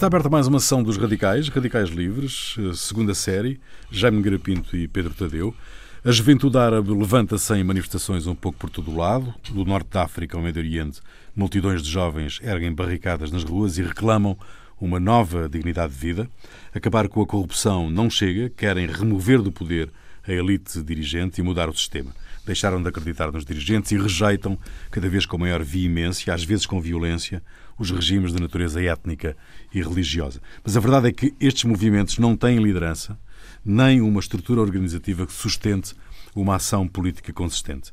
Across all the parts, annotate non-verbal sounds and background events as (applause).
Está aberta mais uma sessão dos Radicais, Radicais Livres, eh, segunda série, Jaime Garapinto e Pedro Tadeu. A juventude árabe levanta-se em manifestações um pouco por todo o lado. Do norte da África ao Médio Oriente, multidões de jovens erguem barricadas nas ruas e reclamam uma nova dignidade de vida. Acabar com a corrupção não chega, querem remover do poder a elite dirigente e mudar o sistema. Deixaram de acreditar nos dirigentes e rejeitam, cada vez com maior veemência, às vezes com violência, os regimes de natureza étnica e religiosa. Mas a verdade é que estes movimentos não têm liderança, nem uma estrutura organizativa que sustente uma ação política consistente.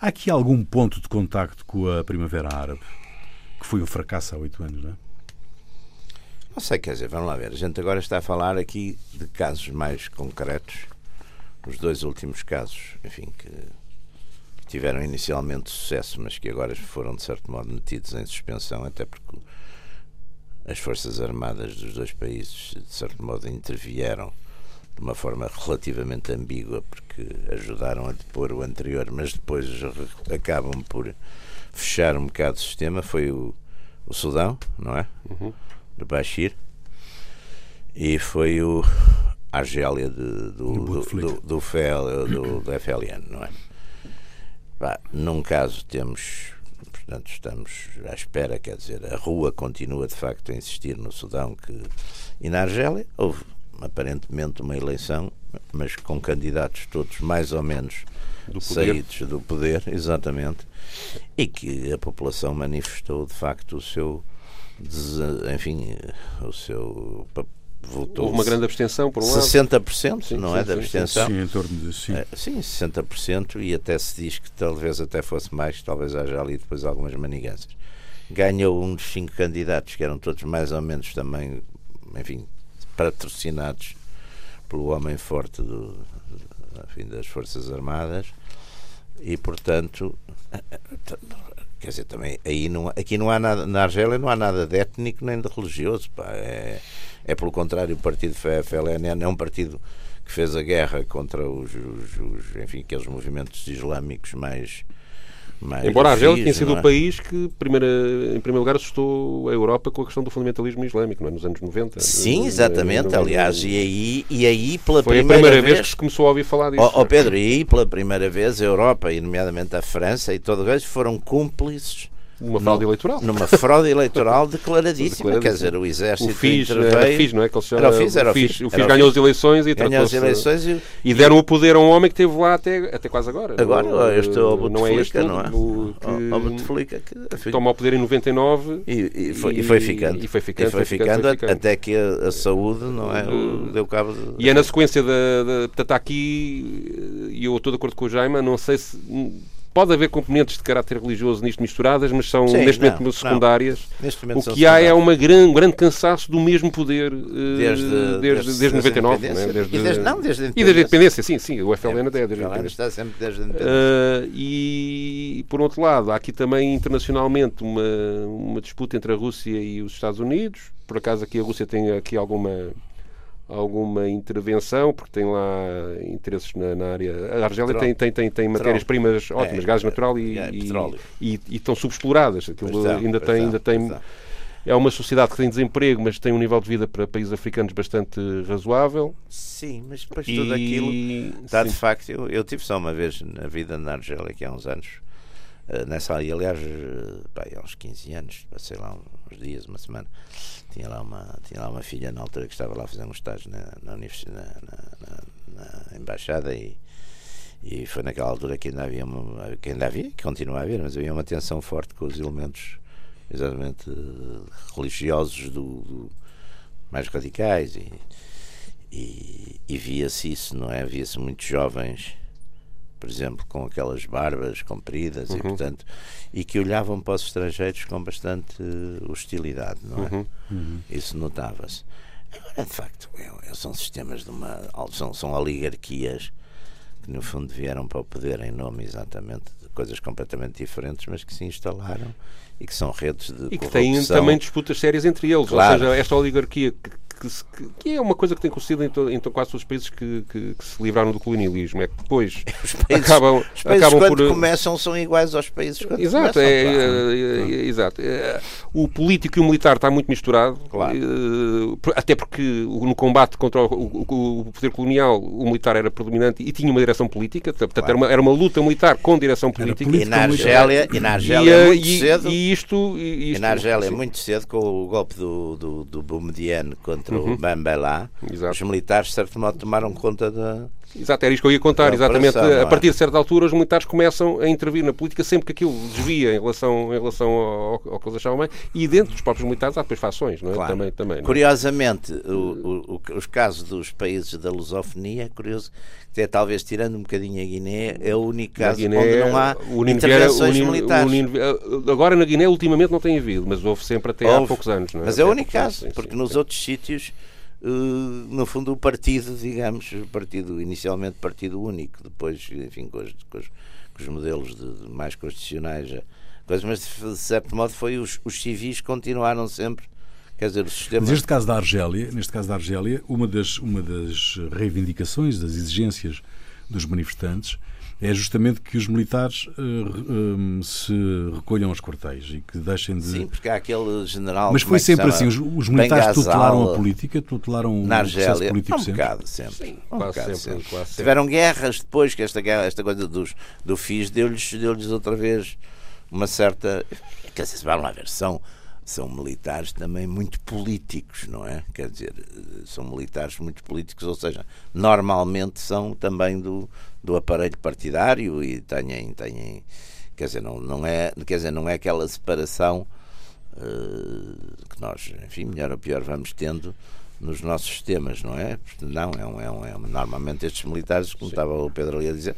Há aqui algum ponto de contacto com a Primavera Árabe, que foi um fracasso há oito anos, não é? Não sei, quer dizer, vamos lá ver. A gente agora está a falar aqui de casos mais concretos. Os dois últimos casos, enfim, que tiveram inicialmente sucesso, mas que agora foram, de certo modo, metidos em suspensão, até porque as Forças Armadas dos dois países, de certo modo, intervieram de uma forma relativamente ambígua, porque ajudaram a depor o anterior, mas depois acabam por fechar um bocado o sistema. Foi o, o Sudão, não é? Uhum. Do Bashir. E foi o Argélia de, do, do, do, do, FL, do, do FLN, não é? Bah, num caso temos, portanto, estamos à espera, quer dizer, a rua continua de facto a insistir no Sudão que, e na Argélia houve aparentemente uma eleição, mas com candidatos todos mais ou menos do saídos do poder, exatamente, e que a população manifestou de facto o seu enfim, o seu votou. Houve uma grande abstenção, por um 60%, lado. Sim, não sim, é? Da abstenção. Sim, em torno de sim. É, sim, 60%, e até se diz que talvez até fosse mais, talvez haja ali depois algumas maniganças. Ganhou um dos cinco candidatos, que eram todos mais ou menos também, enfim, patrocinados pelo homem forte do, enfim, das Forças Armadas, e portanto. (laughs) Quer dizer, também aí não, aqui não há nada, na Argélia não há nada de étnico nem de religioso. Pá, é, é pelo contrário, o partido FLN é um partido que fez a guerra contra os, os, os enfim, aqueles movimentos islâmicos mais mais Embora a Argélia tenha sido é? o país que, primeira, em primeiro lugar, assustou a Europa com a questão do fundamentalismo islâmico, não é? nos anos 90. Sim, exatamente. Aliás, e aí, e aí pela Foi primeira, a primeira vez, vez, que se começou a ouvir falar disso. Oh, oh, Pedro, e aí pela primeira vez a Europa, e nomeadamente a França e todo o foram cúmplices uma fraude no, eleitoral. Numa fraude eleitoral declaradíssima. Quer dizer, o exército o FIS, interveio... Era FIS, não é? Que era o FIS, era o FIS. O FIS ganhou as eleições e ganhou as eleições e, e deram o poder a um homem que esteve lá até, até quase agora. Agora, não, este é o não é este, não é? O, que, que toma o poder em 99 e, e, foi, e foi ficando. E foi ficando, e foi ficando, foi ficando até que a, a, saúde, não é? O, deu cabo de... E é na sequência da. Portanto, aqui, e eu estou de acordo com o Jaime, não sei se Pode haver componentes de caráter religioso nisto misturadas, mas são Sim, neste momento secundárias. Neste momento o que há é uma grande, um grande cansaço do mesmo poder uh, desde, desde, desde, desde 99. Não, é? desde, e desde, não, desde a E desde a independência, sim, sim, o FLN é desde a independência. Está sempre desde a independência. Uh, e, por outro lado, há aqui também internacionalmente uma, uma disputa entre a Rússia e os Estados Unidos. Por acaso aqui a Rússia tem aqui alguma alguma intervenção, porque tem lá interesses na, na área. A Argélia tem, tem, tem, tem matérias-primas ótimas, é, gás natural e, é, e, e, e, estão subexploradas. Aquilo ainda tem. Ainda tem é uma sociedade que tem desemprego, mas tem um nível de vida para países africanos bastante razoável. Sim, mas depois e... tudo aquilo está de facto. Eu, eu tive só uma vez na vida na Argélia, que há uns anos, eh, nessa área, aliás, eh, pá, há uns 15 anos, passei lá uns dias, uma semana tinha lá uma, tinha lá uma filha na altura que estava lá fazer um estágio na, na, na, na embaixada e, e foi naquela altura que ainda havia, uma, que ainda havia, que continua a haver, mas havia uma tensão forte com os elementos exatamente religiosos do, do mais radicais e, e, e via-se isso, não é? Via-se muitos jovens por exemplo, com aquelas barbas compridas uhum. e, portanto, e que olhavam para os estrangeiros com bastante hostilidade, não é? Uhum. Uhum. Isso notava-se. Agora, de facto, são sistemas de uma. São, são oligarquias que, no fundo, vieram para o poder em nome exatamente de coisas completamente diferentes, mas que se instalaram e que são redes de. E que têm também disputas sérias entre eles. Claro. Ou seja, esta oligarquia que que, que, que, é uma coisa que tem acontecido em, to, em quase todos os países que, que, que, se livraram do colonialismo. É que depois (laughs) os países, acabam, os países acabam quando por... começam são iguais aos países quando exato, começam. É, claro. é, é, é, exato. O político e o militar está muito misturado. Claro. Até porque no combate contra o, o, o, poder colonial o militar era predominante e tinha uma direção política. Portanto, claro. era, uma, era uma luta militar com direção política. E na Argélia, e na Argélia e, muito e, cedo. E isto, e, isto, e na Argélia, muito cedo, com o golpe do, do, do Boumediene contra uhum. o Bambelá, os militares, de certo modo, tomaram conta da. Exato, era isto que eu ia contar, exatamente. A partir de certa altura, os militares começam a intervir na política sempre que aquilo desvia em relação, em relação ao, ao que eles achavam bem, e dentro dos próprios militares há depois fações, não é? Claro. Também, também, é? Curiosamente, o, o, os casos dos países da lusofonia, é curioso, até talvez tirando um bocadinho a Guiné, é o único caso Guiné, onde não há intervenções militares. agora na Guiné, ultimamente, não tem havido, mas houve sempre até houve, há poucos anos. Não é? Mas é o único caso, porque sim, nos sim. outros sítios no fundo, o partido, digamos, partido, inicialmente partido único, depois, enfim, com os, com os, com os modelos de, de mais constitucionais, coisas, mas de certo modo foi os, os civis continuaram sempre Quer dizer, o sistema... Mas neste caso da Argélia, neste caso da Argélia, uma das, uma das reivindicações, das exigências dos manifestantes é justamente que os militares uh, uh, se recolham aos quartéis e que deixem de. Sim, porque há aquele general. Mas foi é sempre assim: os, os militares tutelaram a política, tutelaram na Argélia, político um sempre. bocado sempre. Sim, um quase bocado sempre, sempre. Quase Tiveram guerras depois, que esta, guerra, esta coisa dos, do FIS deu-lhes deu outra vez uma certa. Quer dizer, vamos lá ver, são são militares também muito políticos, não é? Quer dizer, são militares muito políticos, ou seja, normalmente são também do, do aparelho partidário e têm, têm quer dizer, não, não é, quer dizer, não é aquela separação uh, que nós, enfim, melhor ou pior vamos tendo nos nossos sistemas, não é? Não, é um, é um, é um, normalmente estes militares, como Sim. estava o Pedro ali a dizer,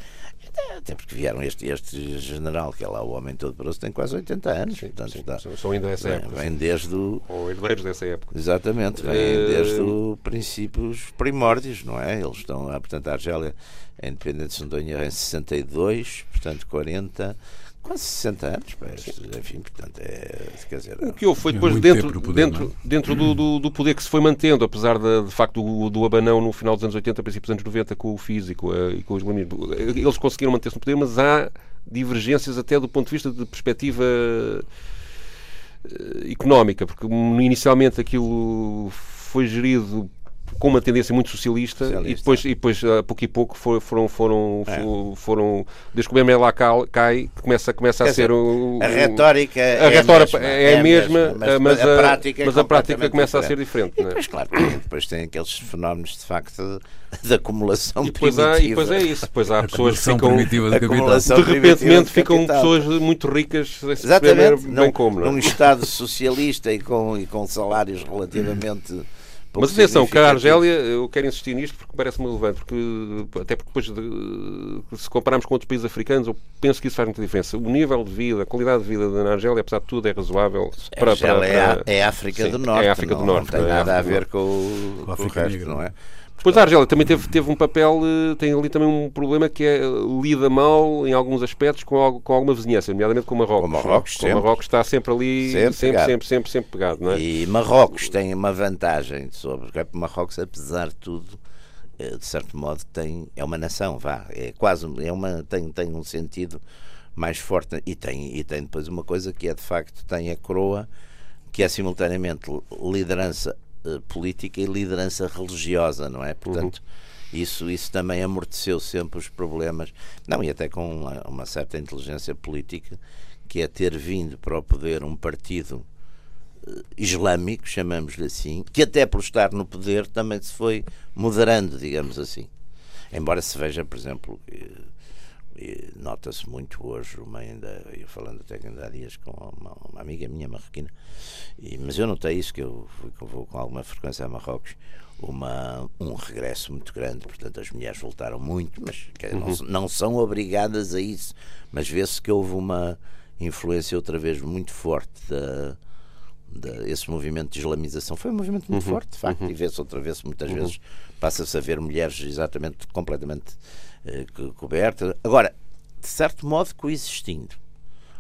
até porque vieram este, este general, que é lá o homem todo grosso, tem quase 80 anos. Sim, portanto, sim. Está, são ainda dessa época. Vem desde o. Ou herdeiros dessa época. Exatamente, vem uh... desde o princípios primórdios, não é? Eles estão portanto, a Argélia, a independência de Sondonha em 62, portanto, 40 quase 60 anos, mas, enfim, portanto, é, quer dizer, o que houve foi depois é dentro, poder, dentro, é? dentro do, do, do, poder que se foi mantendo, apesar de, de facto do, do abanão no final dos anos 80, princípios dos anos 90 com o físico e com os islamismo, eles conseguiram manter-se no poder, mas há divergências até do ponto de vista de perspectiva eh, económica, porque inicialmente aquilo foi gerido com uma tendência muito socialista, socialista. e depois, e depois a pouco e pouco foram, foram, foram, é. foram desde que o lá cai, começa, começa a ser o, a retórica a é, retórica a mesma, é, a mesma, mas, mas, a, prática, mas a prática começa diferente. a ser diferente. E é? depois, claro, depois tem aqueles fenómenos de facto de acumulação e depois primitiva. Há, e depois é isso, depois há pessoas que ficam de, de repente ficam pessoas muito ricas Exatamente, bem como, num Estado socialista e com, e com salários relativamente mas atenção, que a Argélia, eu quero insistir nisto porque parece-me relevante, porque, até porque depois, de, se compararmos com outros países africanos, eu penso que isso faz muita diferença. O nível de vida, a qualidade de vida na Argélia, apesar de tudo, é razoável. Para, para, para, é, a, é a África sim, do Norte. É a África não, do Norte. Não tem nada a ver com, o, com o resto, não é? Depois a Argélia também teve, teve um papel, eh, tem ali também um problema que é lida mal em alguns aspectos com, com alguma vizinhança, nomeadamente com Marrocos. Com Marrocos, com Marrocos está sempre ali, sempre, sempre, sempre, sempre, sempre, pegado. Não é? E Marrocos tem uma vantagem sobre porque Marrocos, apesar de tudo, eh, de certo modo tem é uma nação, vá, é quase é uma tem tem um sentido mais forte e tem e tem depois uma coisa que é de facto tem a coroa que é simultaneamente liderança eh, política e liderança religiosa, não é? Portanto, uhum. isso, isso também amorteceu sempre os problemas, não, e até com uma, uma, certa inteligência política, que é ter vindo para o poder um partido uh, islâmico, chamamos-lhe assim, que até por estar no poder também se foi moderando, digamos assim. Embora se veja, por exemplo, nota-se muito hoje, uma ainda, eu falando até ainda há dias com uma, uma amiga minha marroquina, e, mas eu notei isso, que eu, que eu vou com alguma frequência a Marrocos, uma, um regresso muito grande, portanto as mulheres voltaram muito, mas uhum. não, não, são obrigadas a isso, mas vê-se que houve uma influência outra vez muito forte da, da esse movimento de islamização. Foi um movimento muito uhum. forte, de facto, uhum. e vê-se outra vez, muitas uhum. vezes passa-se a ver mulheres exatamente completamente eh, coberta. Agora, de certo modo, coexistindo.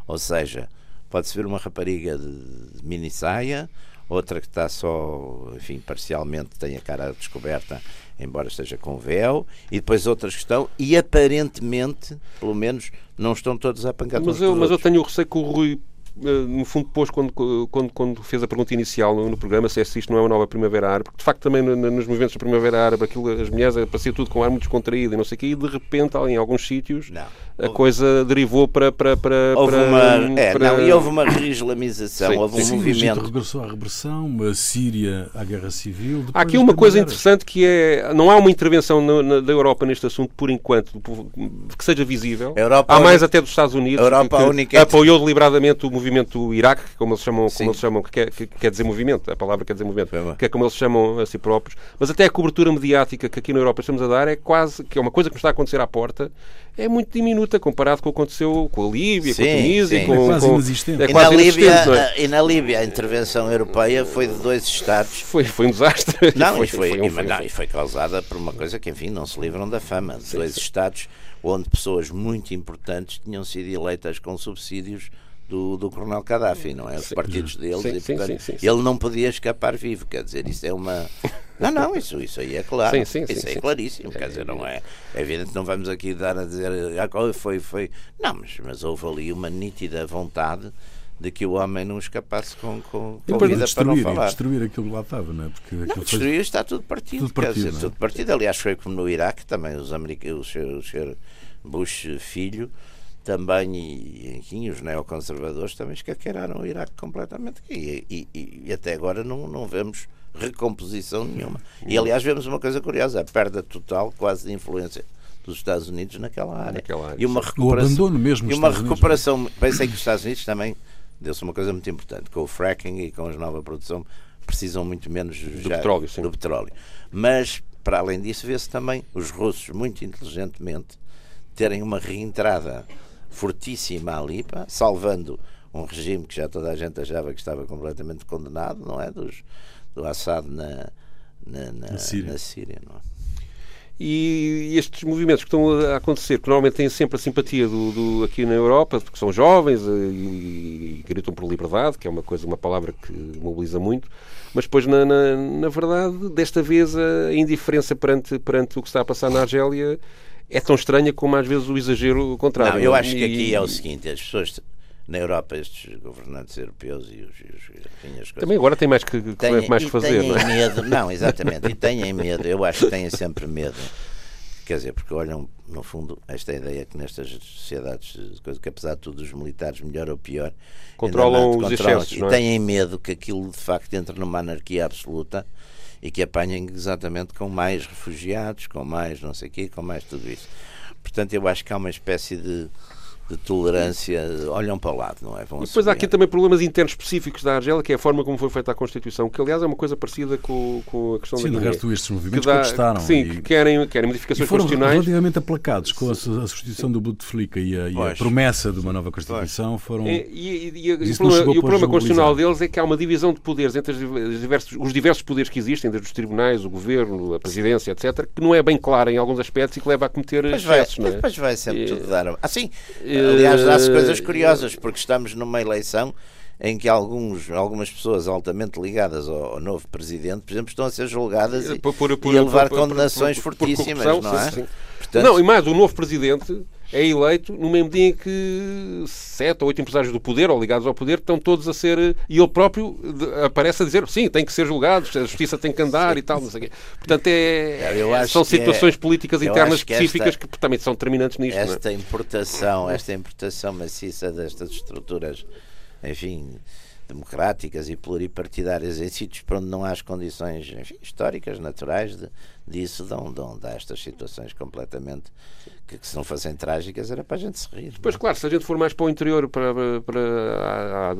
Ou seja, pode-se ver uma rapariga de, de mini saia outra que está só, enfim, parcialmente tem a cara descoberta, embora esteja com véu, e depois outras que estão, e aparentemente, pelo menos, não estão todos a pancar mas eu, mas eu tenho o receio que o Rui no fundo, depois, quando, quando, quando fez a pergunta inicial no, no, programa, se é se isto não é uma nova Primavera Árabe, porque de facto também no, nos movimentos da Primavera Árabe, aquilo, as mulheres apareciam tudo com ar muito descontraído e não sei o quê, e de repente, em alguns sítios, não. A coisa derivou para. para, para, houve para, uma. É, para... Não, e houve uma reislamização, houve um sim, movimento. regressou à repressão, a Síria à guerra civil. Há aqui uma coisa interessante que é. Não há uma intervenção na, na, da Europa neste assunto, por enquanto, que seja visível. Europa, há mais até dos Estados Unidos, a Europa que, única... apoiou deliberadamente o movimento do Iraque como eles chamam, como eles chamam que, quer, que quer dizer movimento, a palavra quer dizer movimento, que é como eles chamam a si próprios, mas até a cobertura mediática que aqui na Europa estamos a dar é quase, que é uma coisa que nos está a acontecer à porta, é muito diminuta comparado com o que aconteceu com a Líbia, sim, com a Tunísia, sim. com, é quase com, inexistente. É quase e, na Líbia, é? e na Líbia a intervenção europeia foi de dois Estados. Foi, foi um desastre. Não, (laughs) foi, e, foi, foi, um, foi, não, e foi causada por uma coisa que, enfim, não se livram da fama. De dois Estados onde pessoas muito importantes tinham sido eleitas com subsídios do, do Coronel Gaddafi, não é? Os partidos deles, sim, e, portanto, sim, sim, ele não podia escapar vivo, quer dizer, isso é uma. (laughs) Não, não, isso, isso aí é claro. Sim, sim, isso sim, é claríssimo. Quer dizer, não é, é evidente não vamos aqui dar a dizer ah, foi, foi. Não, mas, mas houve ali uma nítida vontade de que o homem não escapasse com, com, com vida para não falar. destruir aquilo que lá estava, não é? Porque não, destruir foi... está tudo partido. Tudo partido, dizer, é? tudo partido. Aliás, foi como no Iraque também, os americanos, o senhor Bush filho também, e enfim, os neoconservadores também escaqueiraram o Iraque completamente. E, e, e, até agora não, não vemos recomposição nenhuma. E aliás, vemos uma coisa curiosa: a perda total, quase de influência dos Estados Unidos naquela área. Naquela área e uma recuperação. mesmo e uma recuperação. Pensei que os Estados Unidos também deu-se uma coisa muito importante: com o fracking e com a nova produção, precisam muito menos do, já, petróleo, sim. do petróleo. Mas, para além disso, vê-se também os russos, muito inteligentemente, terem uma reentrada fortíssima ali, pá, salvando um regime que já toda a gente achava que estava completamente condenado, não é? Dos, do Assad na, na, na, na Síria. Na Síria não é? E estes movimentos que estão a acontecer, que normalmente têm sempre a simpatia do, do aqui na Europa, porque são jovens e, e, gritam por liberdade, que é uma coisa, uma palavra que mobiliza muito, mas depois, na, na, na verdade, desta vez a indiferença perante, perante o que está a passar na Argélia é tão estranha como às vezes o exagero contrário. Não, eu acho que aqui é o seguinte: as pessoas na Europa, estes governantes europeus e os, e os coisas. Também agora tem mais que, têm, mais que fazer, não é? medo, não, (laughs) exatamente, e têm medo, eu acho que têm sempre medo. Quer dizer, porque olham, no fundo, esta ideia que nestas sociedades, coisa que apesar de tudo, os militares, melhor ou pior, controlam os excessos, e é? têm medo que aquilo de facto entre numa anarquia absoluta e que apanhem exatamente com mais refugiados, com mais não sei o quê, com mais tudo isso. Portanto, eu acho que há uma espécie de de tolerância olham para o lado, não é? Vão e depois há aqui também problemas internos específicos da Argélia, que é a forma como foi feita a Constituição, que aliás é uma coisa parecida com, com a questão sim, da Sim, resto estes movimentos que dá, contestaram. Sim, e, que querem, querem modificações e foram constitucionais. relativamente aplacados com a, a substituição do Bouteflika e, a, e a promessa de uma nova Constituição foram... E, e, e, e o problema, o problema constitucional deles é que há uma divisão de poderes entre os diversos, os diversos poderes que existem, desde os tribunais, o governo, a presidência, etc., que não é bem clara em alguns aspectos e que leva a cometer excessos. Não é? Depois vai sempre tudo dar... Assim, aliás, dá-se coisas curiosas, porque estamos numa eleição em que alguns, algumas pessoas altamente ligadas ao, ao, novo presidente, por exemplo, estão a ser julgadas e, por, por, por, e a levar condenações fortíssimas, não é? Sim, sim. Portanto, não, e mais, o novo presidente é eleito no mesmo dia em que sete ou oito empresários do poder ou ligados ao poder estão todos a ser. E ele próprio aparece a dizer sim, tem que ser julgado, a justiça tem que andar e tal. Não sei quê. Portanto, é, são situações é, políticas internas específicas esta, que também são determinantes nisto. É? Esta é? importação, esta importação maciça destas estruturas, enfim democráticas e pluripartidárias em sítios para onde não há as condições enfim, históricas, naturais de, disso, dão, dão, dão estas situações completamente que, que, se não fossem trágicas era para a gente se rir. Pois claro, se a gente for mais para o interior, para, para há, há,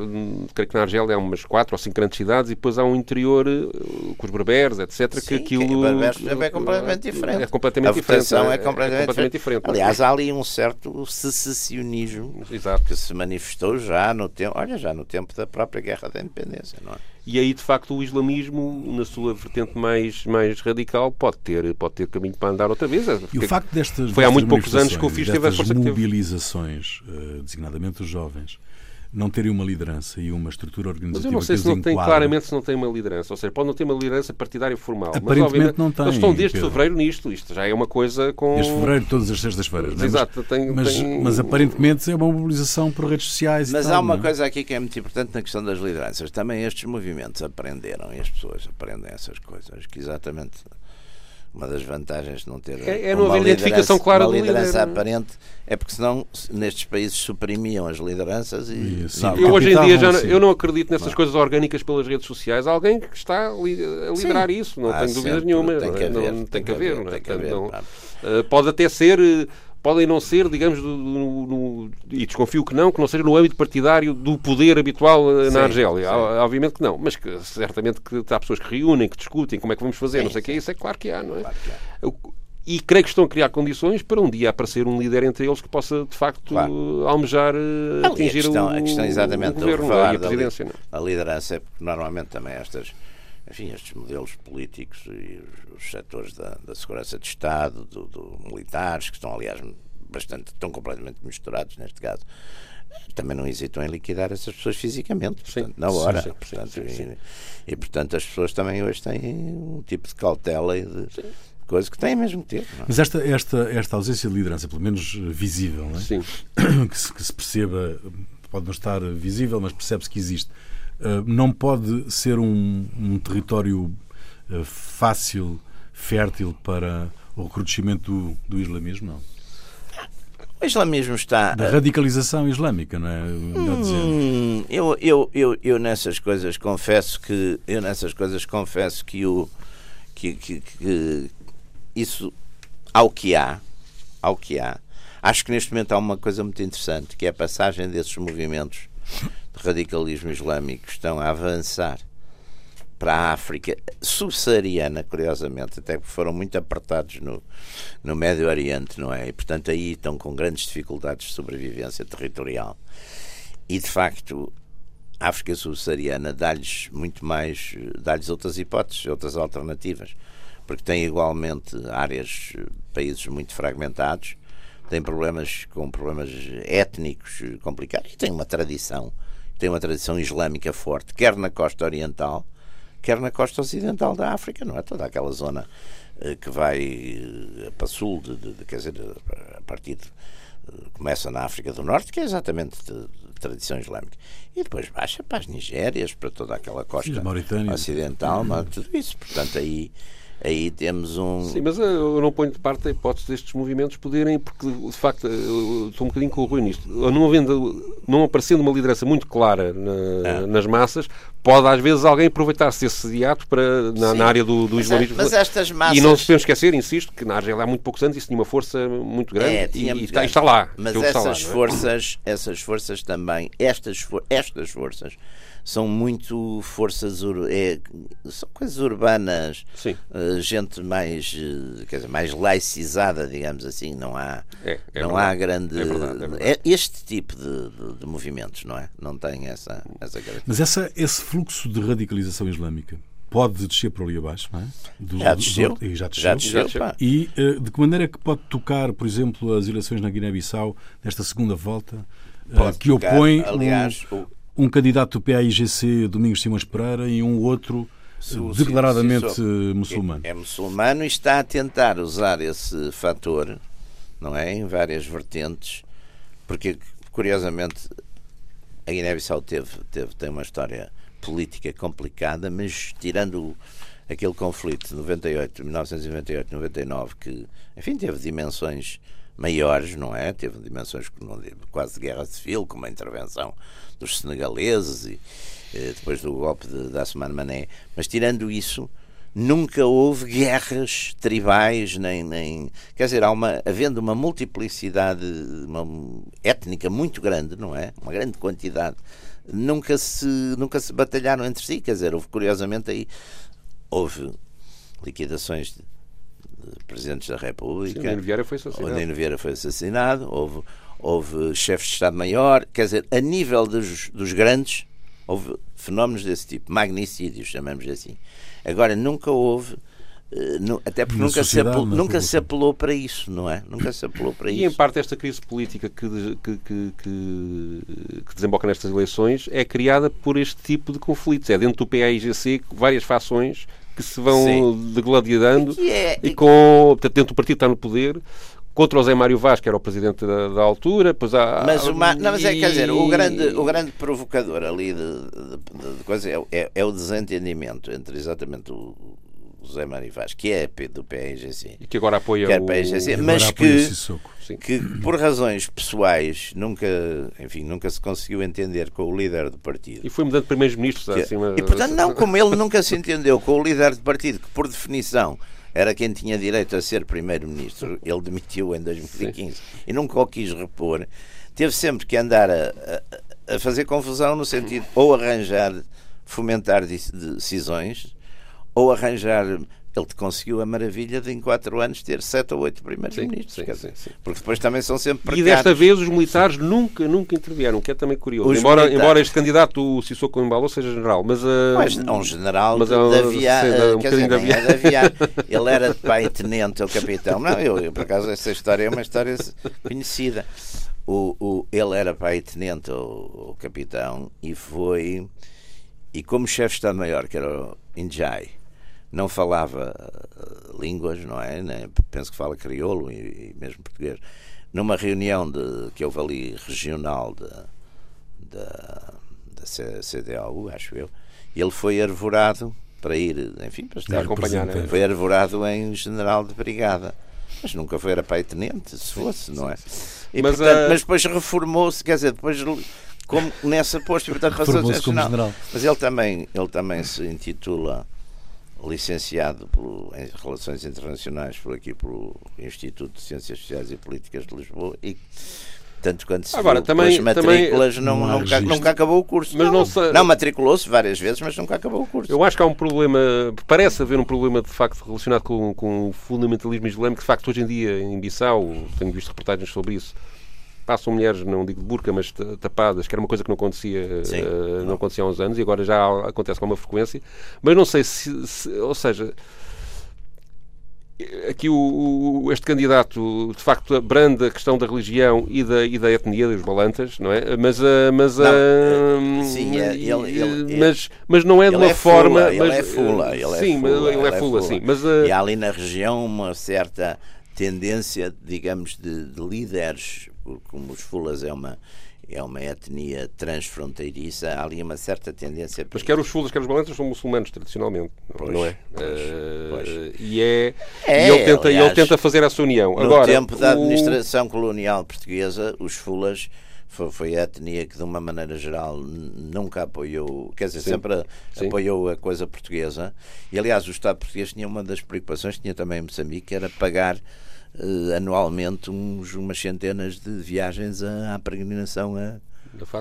creio que na Argélia há umas quatro ou cinco grandes cidades e depois há um interior eh, com os berberes, etc. Sim, que aquilo que berberes, é completamente diferente. É completamente a diferente. É, é, completamente, é completamente diferente. diferente. Aliás, há ali um certo secessionismo Exato. que se manifestou já no tempo, olha, já no tempo da própria Guerra da Independência, não é? E aí, de facto, o islamismo, na sua vertente mais, mais radical, pode ter, pode ter caminho para andar outra vez. E o facto destas foi há muito poucos anos que o FIS teve a força mobilizações, uh, designadamente os jovens, não terem uma liderança e uma estrutura organizativa Mas eu não sei se não tem claramente se não tem uma liderança. Ou seja, pode não ter uma liderança partidária formal. Aparentemente mas, não tem, Eles estão desde Pedro. fevereiro nisto. Isto já é uma coisa com. Este fevereiro, todas as sextas-feiras. não é? Exato, tem- mas, tem- mas aparentemente é uma mobilização por redes sociais. e Mas tal, há uma não é? coisa aqui que é muito importante na questão das lideranças. Também estes movimentos aprenderam, e as pessoas aprendem essas coisas, que exatamente uma das vantagens de não ter É- é não uma identificação liderança- clara uma do líder. liderança aparente, é porque senão se- nestes países suprimiam as lideranças e, E, sabe, Eu hoje em dia já sim. eu não acredito nessas coisas orgânicas pelas redes sociais. Há alguém que está a li- a liderar isso, não Há tenho dúvidas nenhuma. Tem não que é? haver, Não- tem que haver, não é? tem que haver, não- pá. Uh, pode até ser, uh, podem não ser, digamos, do- no- no- e desconfio que não, que não seja no âmbito partidário do poder habitual uh, Sim, na Argélia. sim. Há- Obviamente que não, mas que certamente que há pessoas que reúnem, que discutem como é que vamos fazer, Sim, não sei o que, isso é claro que há, não é? Claro que há. E creio que estão a criar condições para um dia aparecer um líder entre eles que possa, de facto, Claro. almejar uh, Ali, a atingir questão- o, a questão exatamente o do governo é? e a da presidência. não é? a liderança, é porque normalmente também estas, enfim, estes modelos políticos e os, os setores da, da segurança de Estado, do, do militares, que estão, aliás, bastante, estão completamente misturados neste caso, também não hesitam em liquidar essas pessoas fisicamente, Sim, portanto, na sim, hora. sim, sim, portanto, sim, sim. E, e, portanto, as pessoas também hoje têm um tipo de cautela e de coisa que têm mesmo que ter. não é? Mas esta, esta, esta ausência de liderança, pelo menos eh, visível, não é? Sim. (coughs) que, se, que se perceba, pode não estar visível, mas percebe-se que existe, eh, não pode ser um, um território eh, fácil, fértil para o recrudescimento do, do islamismo, não. O islamismo está. Da radicalização islâmica, não é? Hum, eu, eu, eu, eu nessas coisas confesso que eu nessas coisas confesso que o que, que, que isso ao que há ao que há acho que neste momento há uma coisa muito interessante que é a passagem desses movimentos radicalismo islâmico estão a avançar para a África subsaariana, curiosamente, até porque foram muito apertados no, no Médio Oriente, não é? E portanto aí estão com grandes dificuldades de sobrevivência territorial. E de facto, a África subsaariana dá-lhes muito mais, dá-lhes outras hipóteses, outras alternativas, porque tem igualmente áreas, países muito fragmentados, tem problemas com problemas étnicos complicados e tem uma tradição, tem uma tradição islâmica forte, quer na costa oriental, quer na costa ocidental da África, não é? Toda aquela zona eh, que vai eh, para sul, de, de- de- quer dizer, a partir de, eh, começa na África do Norte, que é exatamente de, tradição islâmica, e depois baixa para as Nigérias, para toda aquela costa Sim, ocidental, não é? tudo isso. Portanto, aí, aí temos um. Sim, mas eh, eu não ponho de parte a hipótese destes movimentos poderem, porque de facto eu estou um bocadinho com o Rui nisto. Não, havendo, não aparecendo uma liderança muito clara na- É. nas massas, pode às vezes alguém aproveitar-se desse ato para, na, na área do, do Mas, islamismo. mas estas massas. E não se podemos esquecer, insisto, que na Argélia há muito poucos anos isso tinha uma força muito grande É, e- tinha e, muito está, está lá. Mas lá, essas não é? forças, essas forças também, estas, estas forças são muito forças é, são coisas urbanas, Sim. eh, gente mais, eh, quer dizer, mais laicizada, digamos assim, não há, É, é não verdade. há grande É verdade, é verdade. é este tipo de, de- de movimentos, não é? Não tem essa essa característica. Mas essa, esse fluxo de radicalização islâmica pode descer por ali abaixo, não é? Do- Já do- desceu. e já desceu. Já desceu. E eh, de que maneira é que pode tocar, por exemplo, as eleições na Guiné-Bissau nesta segunda volta, Pode que tocar, opõe aliás, um, o- um candidato do PAIGC, Domingos Simões Pereira, e um outro eh, declaradamente o- eh, muçulmano. É, é muçulmano e está a tentar usar esse fator, não é? Em várias vertentes, porque curiosamente a Guiné-Bissau teve, teve, tem uma história política complicada, mas tirando aquele conflito de 98, 1998, 99, que enfim teve dimensões maiores, não é? Teve dimensões quase de guerra civil, como a intervenção dos senegaleses e eh, depois do golpe de, da Assumane Mané. Mas tirando isso, nunca houve guerras tribais, nem, nem quer dizer, há uma, havendo uma multiplicidade uma, étnica muito grande, não é? Uma grande quantidade. Nunca se, nunca se batalharam entre si, quer dizer, houve curiosamente aí houve liquidações de, de presidentes da República. Sim, o Nino Vieira foi assassinado. O Nino Vieira foi assassinado, houve, houve chefes de Estado-Maior, quer dizer, a nível dos, dos grandes, houve fenómenos desse tipo, magnicídios, chamamos assim. Agora, nunca houve Uh, até porque nunca, se, apelou, nunca se apelou para isso, não é? Nunca se apelou para e isso. E em parte esta crise política que, que, que, que, desemboca nestas eleições é criada por este tipo de conflitos. É dentro do PAIGC várias fações que se vão Sim. degladiando e, é, e com, portanto, dentro do partido está no poder, contra o Zé Mário Vaz, que era o presidente da, da altura. Pois há, mas, uma, não, mas é, quer dizer, o grande, o grande provocador ali de, de, de coisa é, é, é, o desentendimento entre exatamente o, José Mário Vaz, que é do PIGC. E que agora apoia que é o... PIGC, mas que, que por razões pessoais nunca, enfim, nunca se conseguiu entender com o líder do partido. E foi mudando primeiros-ministros assim, E portanto, não, (laughs) como ele nunca se entendeu com o líder do partido, que por definição era quem tinha direito a ser primeiro-ministro, ele demitiu em 2015 Sim. e nunca o quis repor, teve sempre que andar a, a, a fazer confusão no sentido ou arranjar, fomentar decisões ou arranjar. Ele conseguiu a maravilha de em quatro anos ter sete ou oito primeiros-ministros. Porque depois também são sempre precados. E desta vez os militares nunca, nunca intervieram, que é também curioso. embora, militares... embora este candidato, o Sissoko Embalo, seja general. Mas, uh... mas é um general mas, uh. Uh, um quer dizer, de aviar. É (laughs) aviar. Ele era de pai tenente ou capitão. Não, eu, eu, por acaso essa história é uma história conhecida. O, o, ele era pai tenente ou, ou capitão e foi. E como chefe de Estado-Maior, que era o Injai não falava uh, línguas, não é? Nem, penso que fala crioulo e, e, mesmo português. Numa reunião de, que houve ali regional da CDAU, acho eu, ele foi arvorado para ir, enfim, para estar acompanhar, né? foi arvorado em general de brigada. Mas nunca foi era pai tenente, se fosse, não é? E, mas, portanto, uh... mas depois reformou-se, quer dizer, depois como nessa posto e portanto passou a ser general. Mas ele também, ele também se intitula licenciado por, em Relações Internacionais por aqui pelo Instituto de Ciências Sociais e Políticas de Lisboa e tanto quanto se Agora, também, matrículas também, não, não nunca, nunca, acabou o curso. Mas não, não, não matriculou-se várias vezes, mas nunca acabou o curso. Eu acho que há um problema, parece haver um problema de facto relacionado com, com o fundamentalismo islâmico, de facto hoje em dia em Bissau, tenho visto reportagens sobre isso, passam mulheres, não digo de burca, mas tapadas, que era uma coisa que não acontecia, uh, não acontecia há uns anos e agora já acontece com uma frequência. Mas não sei se, se ou seja, aqui o, o, este candidato de facto abranda a questão da religião e da, e da etnia dos balantas, não é? Mas, uh, mas, não, uh, sim, é, ele, ele, mas, mas não é de uma é forma. Fula, mas, ele é fula, ele sim, é fula, ele é fula, sim. Mas, e há ali na região uma certa tendência, digamos, de, de líderes, como os fulas é uma é uma etnia transfronteiriça, há ali uma certa tendência. Mas quer os fulas, quer os balanças são muçulmanos, tradicionalmente, pois, não é? Pois, uh, pois. E, é, é, e ele, tenta, aliás, ele tenta fazer essa união. No Agora, tempo da administração o... colonial portuguesa, os fulas foi, a etnia que, de uma maneira geral, nunca apoiou, quer dizer, Sim. sempre Sim. apoiou a coisa portuguesa. E, aliás, o Estado português tinha uma das preocupações, tinha também em Moçambique, que era pagar anualmente uns, umas centenas de viagens à, à peregrinação a,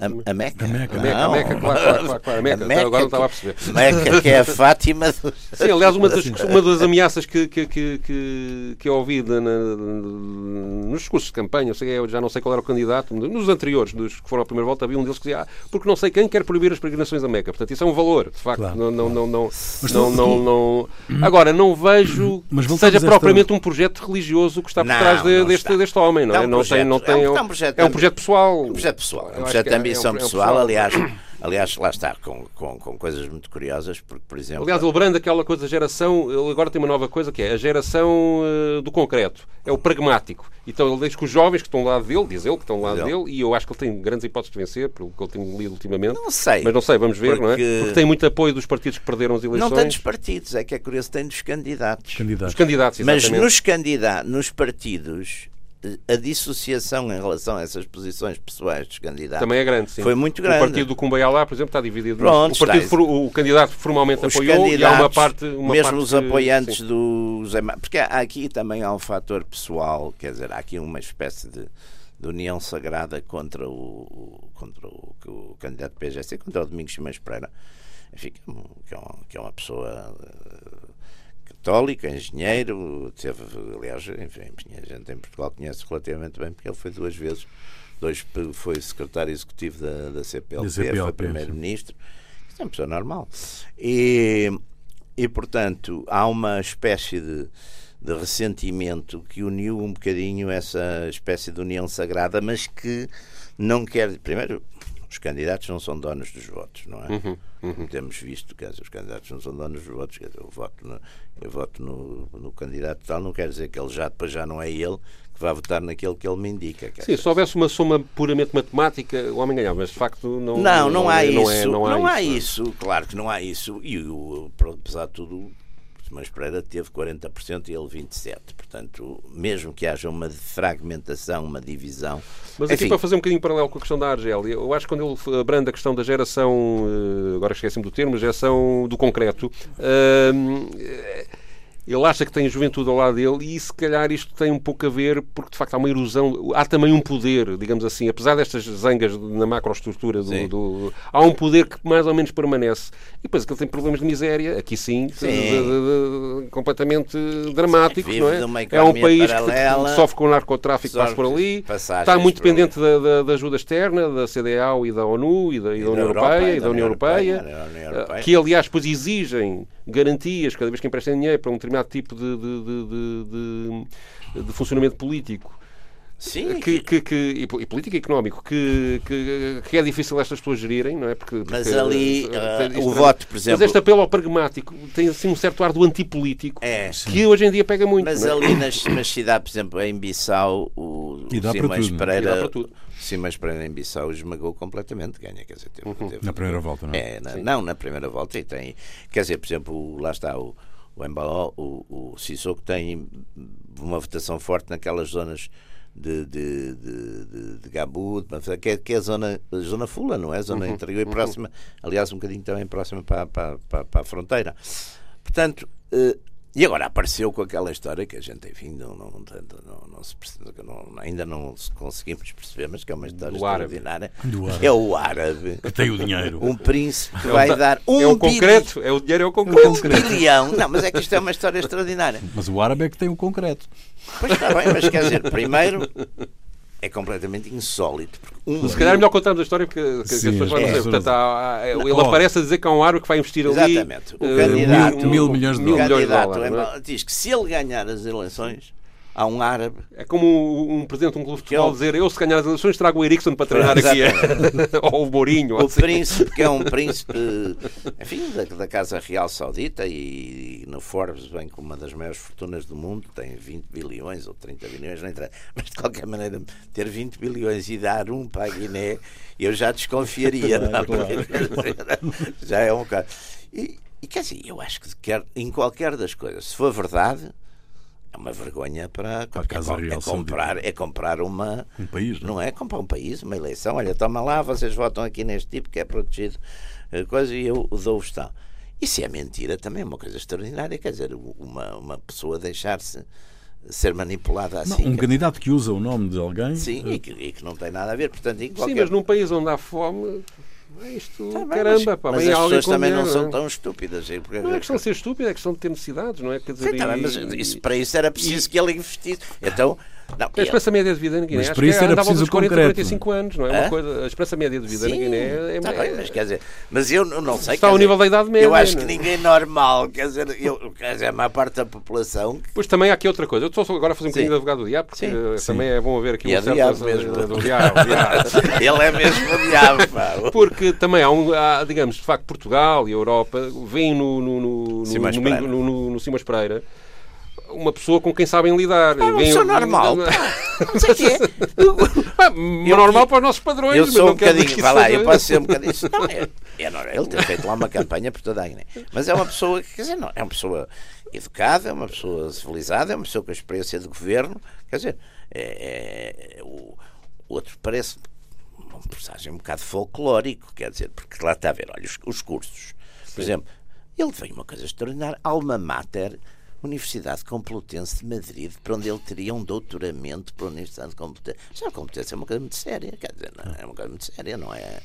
a, a, Meca. A Meca, a Meca, a Meca claro, claro, claro, claro, a Meca. A Meca agora não estava a perceber. Meca, que é a Fátima. Do... Sim, aliás, uma das, (laughs) uma das ameaças que, que, que, que, que eu ouvi na, nos discursos de campanha, sei, eu já não sei qual era o candidato, nos anteriores, dos que foram à primeira volta, havia um deles que dizia, ah, porque não sei quem quer proibir as peregrinações a Meca. Portanto, isso é um valor, de facto. Claro, não, não, não, não, não, não, não, Agora, não vejo (clears throat) que seja propriamente um projeto religioso que está por trás de, deste, deste homem, não é? Não tem, não tem, é um projeto pessoal. Um projeto pessoal. Um projeto de ambição pessoal, aliás. (coughs) Aliás, lá está, com, com, com, coisas muito curiosas, porque, por exemplo. Aliás, branda aquela coisa, geração. Ele agora tem uma nova coisa que é a geração uh, do concreto, é o pragmático. Então ele diz que os jovens que estão ao lado dele, diz ele que estão ao lado dele, e eu acho que ele tem grandes hipóteses de vencer, pelo que eu tenho lido ultimamente. Não sei. Mas não sei, vamos ver, porque... não é? Porque tem muito apoio dos partidos que perderam as eleições. Não tem dos partidos, é que é curioso, tem dos candidatos. candidatos. Dos candidatos, exatamente. Mas nos candidatos, nos partidos, a dissociação em relação a essas posições pessoais dos candidatos também é grande, sim. Foi muito grande. O partido do Cumbayalá, por exemplo, está dividido. Pronto, o, partido, está... o candidato formalmente os apoiou e há uma parte. Uma mesmo parte os apoiantes sim. do Zé Porque aqui também há um fator pessoal, quer dizer, há aqui uma espécie de, de união sagrada contra o, contra o, o candidato PGC, contra o Domingos Simões Pereira. Enfim, que é, uma, que é uma pessoa católico, engenheiro, teve, aliás, enfim, a gente em Portugal conhece relativamente bem, porque ele foi duas vezes, dois, foi secretário executivo da, da CPLP, CPLP foi primeiro-ministro, é uma pessoa normal. E, e, portanto, há uma espécie de, de ressentimento que uniu um bocadinho essa espécie de união sagrada, mas que não quer. Primeiro, os candidatos não são donos dos votos, não é? Uhum, uhum. Temos visto que os candidatos não são donos dos votos. Dizer, eu voto, no, eu voto no, no, candidato tal, não quer dizer que ele já depois já não é ele que vai votar naquele que ele me indica. Sim, se houvesse uma soma puramente matemática, o homem ganhava, mas de facto não. Não, não, não há, é, isso, não, é, não, há, não há isso. isso. Claro que não há isso. E o, apesar de tudo, mas Pereira teve 40% e ele 27%. Portanto, mesmo que haja uma fragmentação, uma divisão. Mas aqui para fazer um bocadinho paralelo com a questão da Argélia, eu acho que quando ele abranda a questão da geração, eh, agora esqueci-me do termo, geração do concreto. Uh, ele acha que tem a juventude ao lado dele e se calhar isto tem um pouco a ver porque de facto há uma erosão, há também um poder, digamos assim, apesar destas zangas na macroestrutura do, do há um poder que mais ou menos permanece. E depois que ele tem problemas de miséria, aqui sim, sim. De, de, de, completamente dramáticos, sim, não é? É um país paralela, que sofre com o narcotráfico, passa por ali, está muito dependente da, da, da, ajuda externa, da CDAO e da ONU e da, e da União Europeia, e da União Europeia, Europeia, que aliás depois exigem garantias cada vez que emprestem dinheiro para um determinado tipo de, de, de, de funcionamento político. Sim, que, que, que, e, político e económico que, que, que, é difícil estas pessoas gerirem, não é? Porque, mas porque, ali uh, o voto, por exemplo. Mas este apelo ao pragmático tem assim um certo ar do antipolítico é, que hoje em dia pega muito. Mas é? ali nas, nas cidades, por exemplo, em Bissau, o, o Simões Pereira. Simões Pereira em Bissau esmagou completamente, ganha, quer dizer, teve, uhum. teve, na primeira volta, não é? é na, não, na primeira volta e tem, quer dizer, por exemplo, lá está o, o Embaló, o, o Sissoko tem uma votação forte naquelas zonas de, de, de, de, Gabu, que é, que é a zona, a zona Fula, não é? A zona uhum, interior e uhum. próxima, aliás, um bocadinho também próxima para, para, para, para a fronteira. Portanto, eh, e agora apareceu com aquela história que a gente, enfim, não, não, não, não se não, ainda não conseguimos perceber, mas que é uma história Do extraordinária. Árabe. É o árabe. Que tem o dinheiro. Um príncipe que é vai dar um É o concreto, é o dinheiro, é o concreto. Um bilhão. Não, mas é que isto é uma história extraordinária. Mas o árabe é que tem o concreto. Pois está bem, mas quer dizer, primeiro é completamente insólito. Um se calhar é melhor contarmos a história porque que, as pessoas vão dizer. Portanto, há, há, ele aparece a dizer que há um árabe que vai investir ali. Exatamente. O uh, candidato, mil, mil milhões de dólares. O candidato é? diz que se ele ganhar as eleições há um árabe. É como um, presidente de um clube de futebol dizer: Eu, se ganhar as eleições, trago o Ericsson para treinar aqui. (laughs) ou o Mourinho. O assim. príncipe, que é um (laughs) príncipe, enfim, da, da, Casa Real Saudita e, no Forbes vem com uma das maiores fortunas do mundo, tem 20 bilhões ou 30 bilhões, não entra. (laughs) Mas de qualquer maneira, ter 20 bilhões e dar um para a Guiné, eu já desconfiaria. Não, claro. já é um bocado. E, e quer dizer, eu acho que quer, em qualquer das coisas, se for verdade é uma vergonha para, para a Casa é, Real é comprar é comprar uma um país não? não é comprar um país uma eleição olha toma lá vocês votam aqui neste tipo que é protegido eh, coisa e eu dou-vos tal isso é mentira também é uma coisa extraordinária quer dizer uma uma pessoa deixar-se ser manipulada assim. Não, um candidato que usa o nome de alguém. Sim, e que, e que não tem nada a ver. Portanto, qualquer... Sim, mas num país onde há fome, é isto, tá caramba, mas, pá, mas as pessoas também não são tão estúpidas. Porque... Não é questão de ser estúpida, é questão de ter necessidades, não é? Quer dizer, Sim, tá e... mas isso, para isso era preciso e... que ele investisse. Então, não, a esperança média de vida na Guiné mas para isso era preciso dos 40 45 anos, não é? Uma coisa, a esperança média de vida Sim, na Guiné é, tá bem, mas quer dizer, mas eu não sei. Está ao dizer, nível da idade média. Eu acho que ninguém normal, quer dizer, eu, quer dizer, a maior parte da população. Pois também há aqui outra coisa. Eu estou agora a fazer um bocadinho de advogado do diabo, porque Sim. Eh, também é bom haver aqui e um é certo. Diabo mesmo. Do diabo, (laughs) Ele é mesmo o diabo, pá. Porque também há, um, há, digamos, de facto, Portugal e Europa vêm no, no, no, no, Simas Pereira. Uma pessoa com quem sabem lidar. É uma pessoa normal. (laughs) Não sei o que é. (laughs) Eu, normal para os nossos padrões. Eu sou um bocadinho, vai lá, eu posso ser um bocadinho. Não, é, é, ele tem feito lá uma campanha por toda a Guiné. Mas é uma pessoa, quer dizer, não, é uma pessoa educada, é uma pessoa civilizada, é uma pessoa com experiência de governo. Quer dizer, é, é, o outro parece um personagem um bocado folclórico, quer dizer, porque lá está a ver, olha, os, os cursos. Por Sim. exemplo, ele veio uma coisa extraordinária, Alma Mater Universidade Complutense de Madrid, para onde ele teria um doutoramento para a Universidade Complutense. Já a Complutense é uma coisa muito séria, quer dizer, não, é uma coisa muito séria, não é?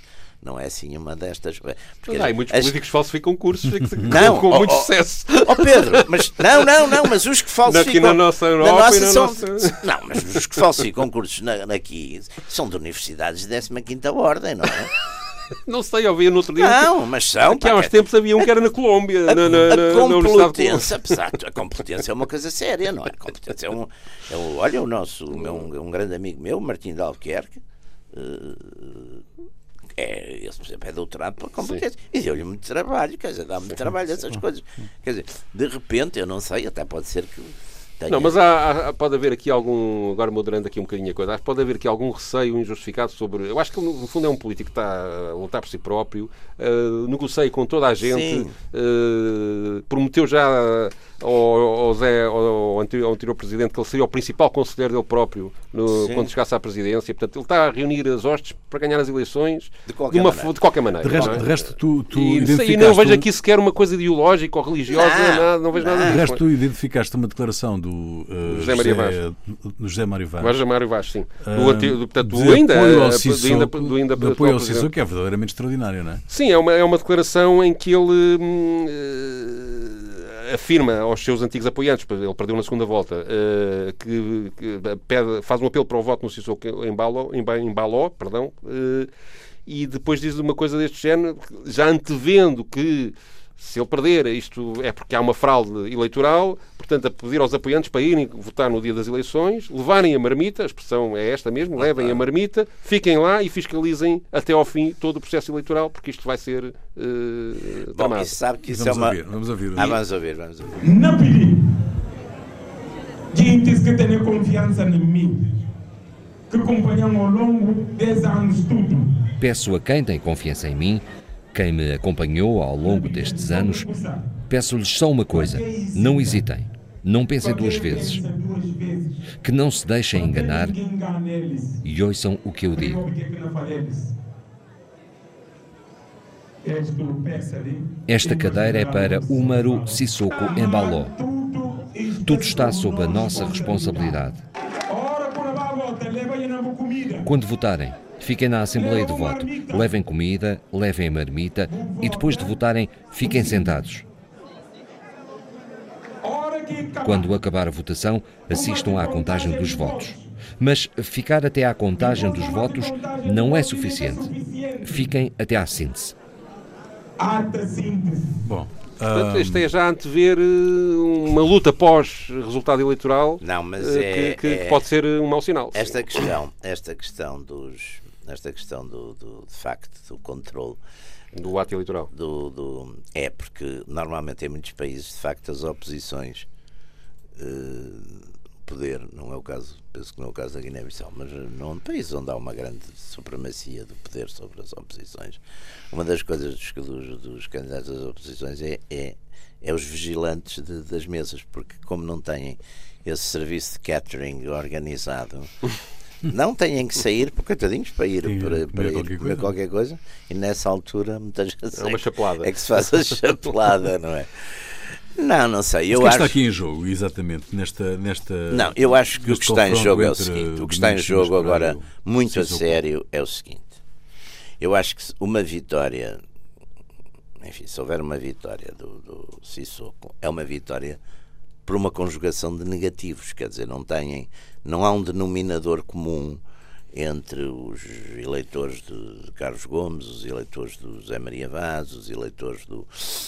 Não é assim uma destas. Porque não, muitos as... políticos falsificam cursos não, com, oh, muito oh, sucesso. Ó oh Pedro, mas (laughs) não, não, não, mas os que falsificam. Aqui na nossa Europa na nossa, são, nossa... (laughs) Não, mas os que falsificam cursos na, aqui são de universidades de 15 ordem, não é? (laughs) (laughs) Não sei, eu vi no outro dia. Não, mas são. Aqui há uns tempos havia um que era na Colômbia. A, na, na, a competência, apesar a (laughs) competência é uma coisa séria, não é? A competência é um. É um olha, o nosso, o meu, um, um grande amigo meu, Martim de Albuquerque, uh, é, ele, por exemplo, é doutorado por competência. Sim. E deu-lhe muito trabalho, quer dizer, dá muito trabalho essas coisas. Quer dizer, de repente, eu não sei, até pode ser que Tenha... Não, mas há, há, pode haver aqui algum, agora moderando aqui um bocadinho a coisa, pode haver aqui algum receio injustificado sobre. Eu acho que no fundo é um político que está a lutar por si próprio, uh, negocia com toda a gente, uh, prometeu já ao, ao Zé, ao, anterior, ao, anterior, presidente, que ele seria o principal conselheiro dele próprio no, quando chegasse à presidência. Portanto, ele está a reunir as hostes para ganhar as eleições de qualquer, de uma, maneira. De qualquer maneira. De resto, é? de resto tu, tu e, e não vejo aqui sequer uma coisa ideológica ou religiosa, não, nada, não vejo não. nada disso. De resto, tu identificaste uma declaração do uh, José Maria Vaz. Do José Mário Vaz. José Mário Vaz, sim. Do, antigo, portanto, do ainda, apoio ao Cissoko, do ainda, do ainda, de apoio ao Cissoko, que é verdadeiramente extraordinário, não é? Sim, é uma, é uma declaração em que ele. Hum, afirma aos seus antigos apoiantes, ele perdeu na segunda volta, uh, que, que pede, faz um apelo para o voto no Sissoko em Baló, em, em Baló perdão, uh, e depois diz uma coisa deste género, já antevendo que se ele perder, isto é porque há uma fraude eleitoral, portanto, a pedir aos apoiantes para irem votar no dia das eleições, levarem a marmita, a expressão é esta mesmo, levem a marmita, fiquem lá e fiscalizem até ao fim todo o processo eleitoral, porque isto vai ser uh, Bom, isso sabe que isso vamos é uma... Ouvir, vamos ouvir. Ah, vamos ouvir, vamos ouvir. Não pedi. Que tem confiança em mim, que acompanham ao longo desses anos tudo. Peço a quem tem confiança em mim quem me acompanhou ao longo destes anos, peço-lhes só uma coisa: não hesitem, não pensem duas vezes, que não se deixem enganar e ouçam o que eu digo. Esta cadeira é para Umaru Sissoko Embaló. Tudo está sob a nossa responsabilidade. Quando votarem, Fiquem na Assembleia de Voto, levem comida, levem a marmita e depois de votarem, fiquem sentados. Quando acabar a votação, assistam à contagem dos votos. Mas ficar até à contagem dos votos não é suficiente. Fiquem até à síntese. Bom, Portanto, este é já antever eh, uma luta pós-resultado eleitoral não, mas eh, é, que, que é, pode ser um mau sinal. Esta questão, esta questão dos, nesta questão do, do, de facto do controle do ato eleitoral. Do, do, é porque normalmente em muitos países de facto as oposições uh, poder, não é o caso, penso que não é o caso da Guiné-Bissau, mas num país onde há uma grande supremacia do poder sobre as oposições, uma das coisas dos, dos, dos candidatos às oposições é, é, é os vigilantes de, das mesas, porque como não têm esse serviço de catering organizado (laughs) Não têm que sair, porque coitadinhos, para ir, Sim, para, para ir qualquer comer qualquer coisa. E nessa altura, muitas vezes. É uma chapelada. É que se faz a (laughs) chapelada, não é? Não, não sei. Eu o que acho... está aqui em jogo, exatamente, nesta. nesta não, eu acho que o que está em jogo é o seguinte: o que está em jogo agora, muito a sério, é o seguinte. Eu acho que uma vitória, enfim, se houver uma vitória do, do Sissoko, é uma vitória por uma conjugação de negativos, quer dizer, não têm, não há um denominador comum entre os eleitores de Carlos Gomes, os eleitores do Zé Maria Vaz, os eleitores do,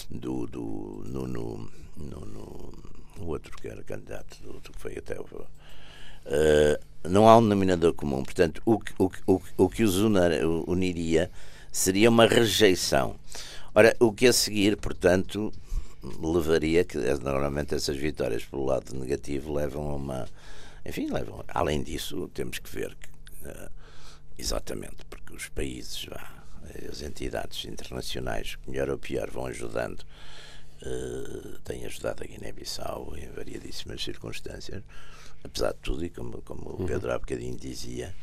do, do no, no, no, no outro que era candidato, do, que foi até o. Uh, não há um denominador comum. Portanto, o, o, o, o que os uniria seria uma rejeição. Ora, o que a seguir, portanto, levaria que normalmente essas vitórias pelo lado negativo levam a uma enfim levam além disso temos que ver que uh, exatamente porque os países as entidades internacionais melhor ou pior vão ajudando. Uh, têm ajudado a Guiné-Bissau em variadíssimas circunstâncias. Apesar de tudo e como, como o uhum. Pedro há bocadinho dizia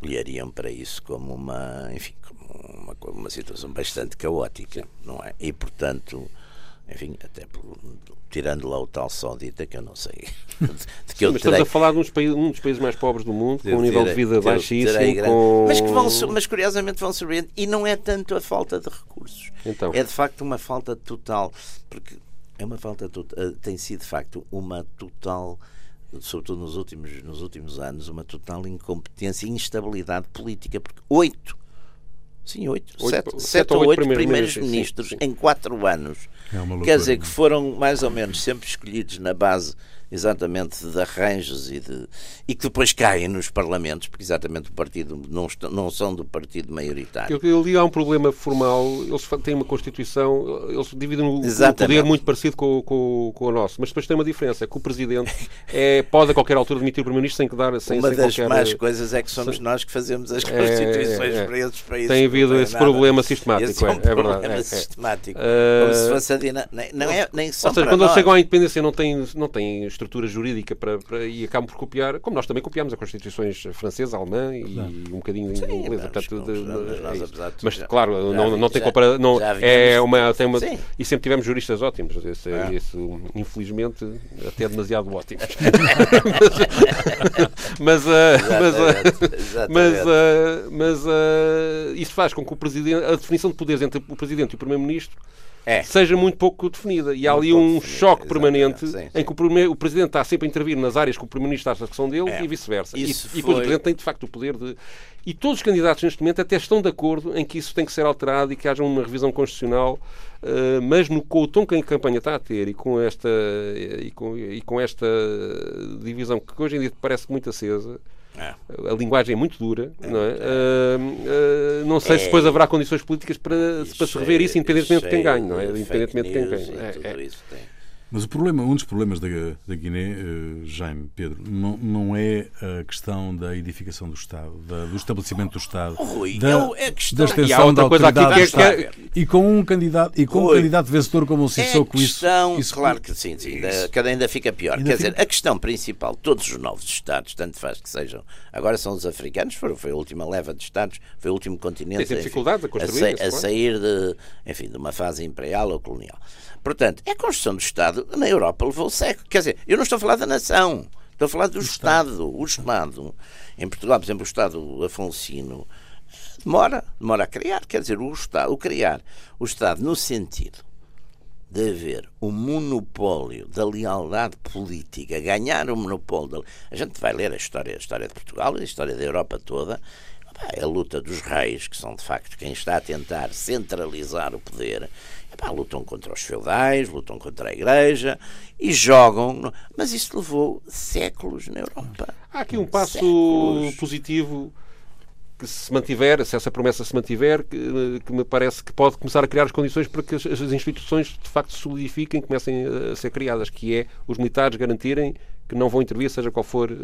olhariam para isso como uma enfim como uma, uma situação bastante caótica não é? E portanto enfim, até por, tirando lá o tal Saudita, que eu não sei (laughs) de que Sim, eu mas terei... estamos a falar de um dos, países, um dos países mais pobres do mundo, com um nível de vida baixíssimo. Com... Mas, que vão, mas curiosamente vão surpreender. E não é tanto a falta de recursos. Então. É de facto uma falta total. Porque é uma falta total. Eh, tem sido de facto uma total sobretudo nos últimos, nos últimos anos, uma total incompetência e instabilidade política, porque oito Sim, oito, Oito- sete, sete sete ou oito oito primeiros-ministros, primeiros-ministros sim, sim. em quatro anos. É uma loucura. Quer dizer que foram mais ou menos sempre escolhidos na base exatamente de arranjos e, de, e que depois caem nos parlamentos, porque exatamente o partido não, estão- não são do partido maioritário. Eu, eu li há um problema formal. Eles têm uma Constituição, eles dividem o, Exatamente. poder muito parecido com, o- com, com o nosso, mas depois tem uma diferença: é que o Presidente é, pode a qualquer altura demitir o Primeiro-Ministro sem que dar. Sem, Uma sem das qualquer, más coisas é que somos nós que fazemos as constituições é, é. para esses países. Tem havido esse nada. problema sistemático, Esse é um é, é verdade, problema é, é. sistemático. Uh, Como se fosse a nem, não é, nem só Ou seja, quando eles nós. chegam à independência não têm, não têm estrutura jurídica para, para- e acabam por copiar, como nós também copiamos as constituições francesa, alemã e um bocadinho Sim, inglesa. mas Portanto, de- nós, é de mas já- claro, já não, não tem já- compara não já é uma tem uma Sim. e sempre tivemos juristas ótimos, esse, É. isso, infelizmente até demasiado ótimos. (laughs) (laughs) mas ah, mas ah, exatamente. mas, ah, mas ah, isso faz com que o presidente, a definição de poderes entre o presidente e o primeiro-ministro É. seja muito pouco definida. E há Muito ali um choque exatamente. permanente Sim, em que o, o Presidente está sempre a intervir nas áreas que o Primeiro-Ministro acha que são dele É. e vice-versa. E, Isso e depois foi- o Presidente tem, de facto, o poder de... E todos os candidatos, neste momento, até estão de acordo em que isso tem que ser alterado e que haja uma revisão constitucional, eh, mas no, com o tom que a campanha está a ter e com esta, e com, e com esta divisão que hoje em dia parece muito acesa, É. a linguagem é muito dura, não é? Ah, ah, não sei se depois haverá condições políticas para, para se rever isso, independentemente de quem ganhe, não é? Independentemente de quem ganhe. É, é. Isso. Mas o problema, um dos problemas da, da Guiné, eh, Jaime, Pedro, não, não é a questão da edificação do Estado, da- do estabelecimento do Estado, Rui, da, é questão- da E extensão da autoridade que do é- que Estado. E com um candidato, e com um candidato vencedor como o Sissoko, é isso, questão, isso claro que sim, sim ainda, cada ainda fica pior. Ainda Quer fica- dizer, a questão principal, todos os novos Estados, tanto faz que sejam, agora são os africanos, foram, foi a última leva de Estados, foi o último continente Tem sempre dificuldades a a, construir, sa- a claro. sair de, enfim, de uma fase imperial ou colonial. Portanto, a construção do Estado na Europa levou séculos. Quer dizer, eu não estou a falar da nação, estou a falar do, Estado. O Estado, em Portugal, por exemplo, o Estado Afonsino, demora, demora a criar. Quer dizer, o Estado, o criar o Estado no sentido de haver o monopólio da lealdade política, ganhar o monopólio. Da... A gente vai ler a história, a história de Portugal e a história da Europa toda. Epá, É a luta dos reis, que são de facto quem está a tentar centralizar o poder. Epá, lutam contra os feudais, lutam contra a igreja e jogam. Mas isso levou séculos na Europa. Há aqui um passo Séculos. positivo que se mantiver, se essa promessa se mantiver, que, que me parece que pode começar a criar as condições para que as, as instituições de facto se solidifiquem comecem a ser criadas, que é os militares garantirem que não vão intervir, seja qual for. eh,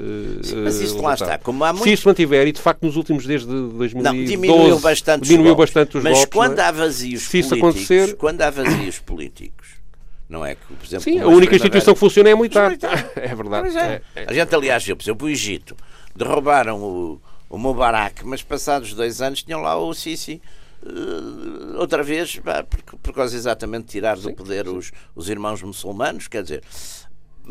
mas eh, isso o lá está, como há Se muito- isto se mantiver, e de facto nos últimos desde 2012 Não, diminuiu bastante os diminuiu golpes. bastante os Mas golpes, quando é? há vazios Se isso políticos, acontecer- quando há vazios políticos, não é que, por exemplo, Sim, a única instituição que funciona é a militar. Militar. (laughs) É verdade. É. É, é. A gente, aliás, viu, por exemplo, o Egito derrubaram o, o Mubarak, mas passados dois anos tinham lá o Sisi. eh, outra vez, por, por causa exatamente de tirar do poder os, os irmãos muçulmanos, quer dizer,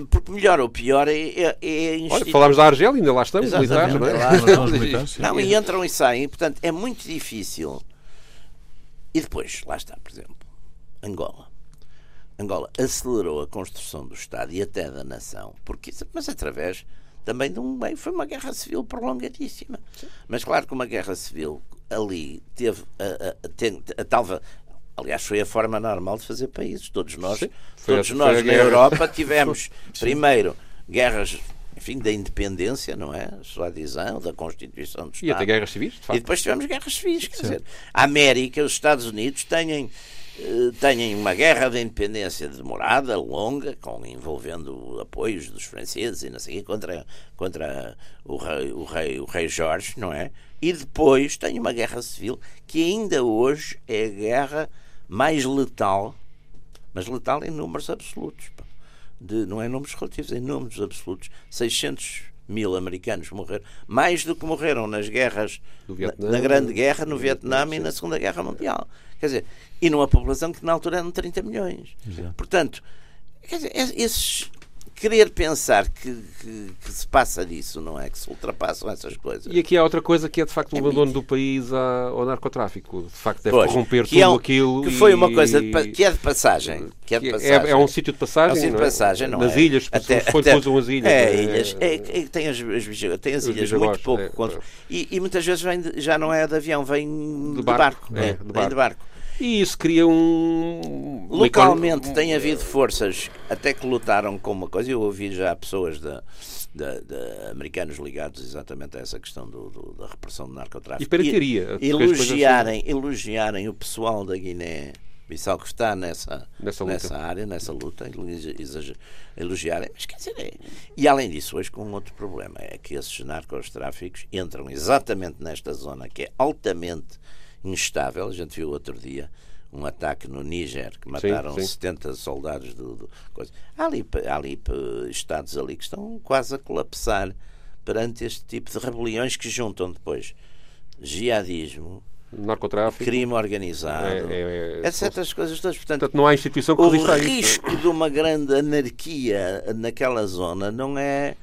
porque melhor ou pior é, é, é a Olha, falámos da Argélia, ainda lá estamos, militares, não é? lá sim. Não, e entram e saem, portanto é muito difícil. E depois, lá está, por exemplo, Angola. Angola acelerou a construção do Estado e até da nação, porque, mas através também de um bem, foi uma guerra civil prolongadíssima. Mas claro que uma guerra civil ali teve a, a, a, tem- a tal. Aliás, foi a forma normal de fazer países. Todos nós, Sim, todos a- nós na. Europa tivemos (laughs) primeiro guerras, enfim, da independência, não é? Sua adesão, da Constituição do Estado. E até guerras civis, de E facto. depois tivemos guerras civis. Quer dizer, a América, os Estados Unidos têm, eh, têm uma guerra de independência demorada, longa, com, envolvendo apoios dos franceses e não sei contra, contra o, rei, o, rei, o rei Jorge, não é? E depois tem uma guerra civil que ainda hoje é a guerra mais letal, mas letal em números absolutos. De, não é em números relativos, é em números absolutos. 600 mil americanos morreram, mais do que morreram nas guerras, Do na, Vietnã, na Grande Guerra, no Vietnã Vietnã, e na Segunda Guerra Mundial. Quer dizer, e numa população que na altura eram 30 milhões. Portanto, quer dizer, es- esses, querer pensar que, que, que, se passa disso, não é? Que se ultrapassam essas coisas. E aqui há outra coisa que é de facto o é abandono do país ao narcotráfico. De facto, deve pois, corromper tudo é um, aquilo. Que foi uma coisa de, que é de passagem. Que é, de passagem. É, é, um sítio de passagem. É um sítio de passagem, não, é? Nas ilhas, até, foi até, usam as ilhas. É, ilhas. É, tem as, as, tem as ilhas muito pouco. E, e, muitas vezes vem de, já não é de avião, vem de, barco. É, de barco. de barco. E isso cria um. Localmente um... tem havido forças até que lutaram com uma coisa. Eu ouvi já pessoas da, de, de, americanos ligados exatamente a essa questão do, do, da repressão do narcotráfico. E pirataria. Elogiarem, elogiarem o pessoal da Guiné. Bissau que está nessa, nessa, nessa área, nessa luta, elogiarem. Mas quer dizer, é... e além disso, hoje com um outro problema, é que esses narcotráficos entram exatamente nesta zona que é altamente instável. A gente viu outro dia um ataque no Níger que mataram sim, sim. 70 soldados do, do coisa. Há ali, há ali estados ali que estão quase a colapsar perante este tipo de rebeliões que juntam depois jihadismo, narcotráfico, crime organizado, é, é, é, etc. As coisas todas. Portanto, Portanto, não há instituição que o risco de uma grande anarquia naquela zona não é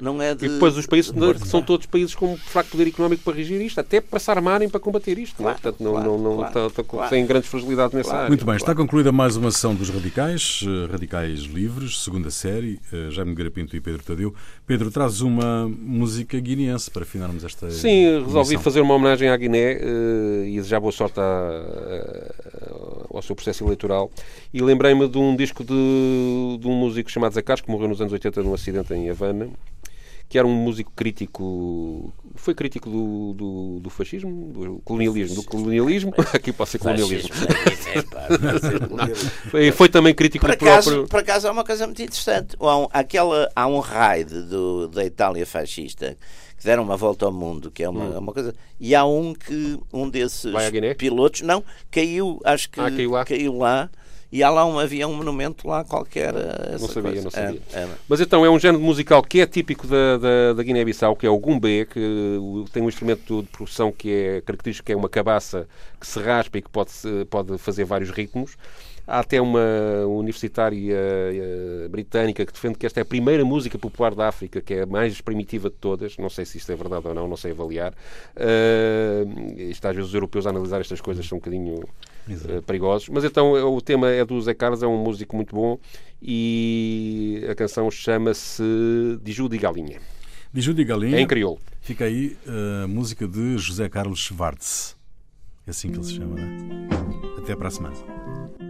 não é de... E depois os países que são todos países com fraco poder económico para regir isto, até para se armarem para combater isto. Claro, não? Portanto, não, claro, não, não claro, tá, tá, tem grandes fragilidades nessa área. Muito bem, está concluída mais uma sessão dos Radicais, eh, Radicais Livres, segunda série, uh, Jaime Garapinto e Pedro Tadeu. Pedro, traz uma música guineense para afinarmos esta. Sim, resolvi fazer uma homenagem à Guiné uh, e desejar boa sorte à, ao seu processo eleitoral. E lembrei-me de um disco de, de um músico chamado Carlos, que morreu nos anos 80 num acidente em Havana que era um músico crítico, foi crítico do, do, do fascismo, do colonialismo, do colonialismo, (laughs) aqui pode ser colonialismo. foi, foi também crítico por do acaso, próprio... Por acaso há uma coisa muito interessante, há um, aquela, há um raid do, da Itália fascista que deram uma volta ao mundo, que é uma, hum. uma coisa. E há um que um desses pilotos, não, caiu, acho que ah, caiu lá. Caiu lá e há lá um, havia um monumento lá qualquer. não sabia, coisa. não sabia. É, é. Mas então é um género musical que é típico da, da, da Guiné-Bissau, que é o gumbé, que tem um instrumento de produção que é característico, que é uma cabaça que se raspa e que pode, pode fazer vários ritmos. Há até uma universitária uh, britânica que defende que esta é a primeira música popular da África, que é a mais primitiva de todas. Não sei se isto é verdade ou não, não sei avaliar. Uh, isto às vezes os europeus a analisar estas coisas são um bocadinho uh, perigosos. Mas então o tema é do Zé Carlos, é um músico muito bom e a canção chama-se Diju de Galinha. Diju de Galinha. É em crioulo. Fica aí a música de José Carlos Schwartz. É assim que ele se chama, não é? Até para a semana.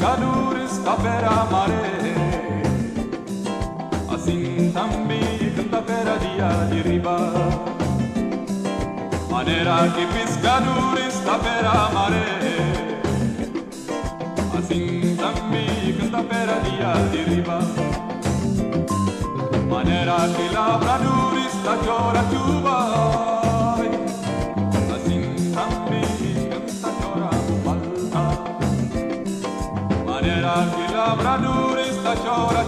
calor esta-feira amaré Assim também quinta-feira dia de riba. Manera que fiz calor esta-feira amaré Assim também quinta-feira dia de riba. Manera que labrador está chora chuva tchau, ai, tio.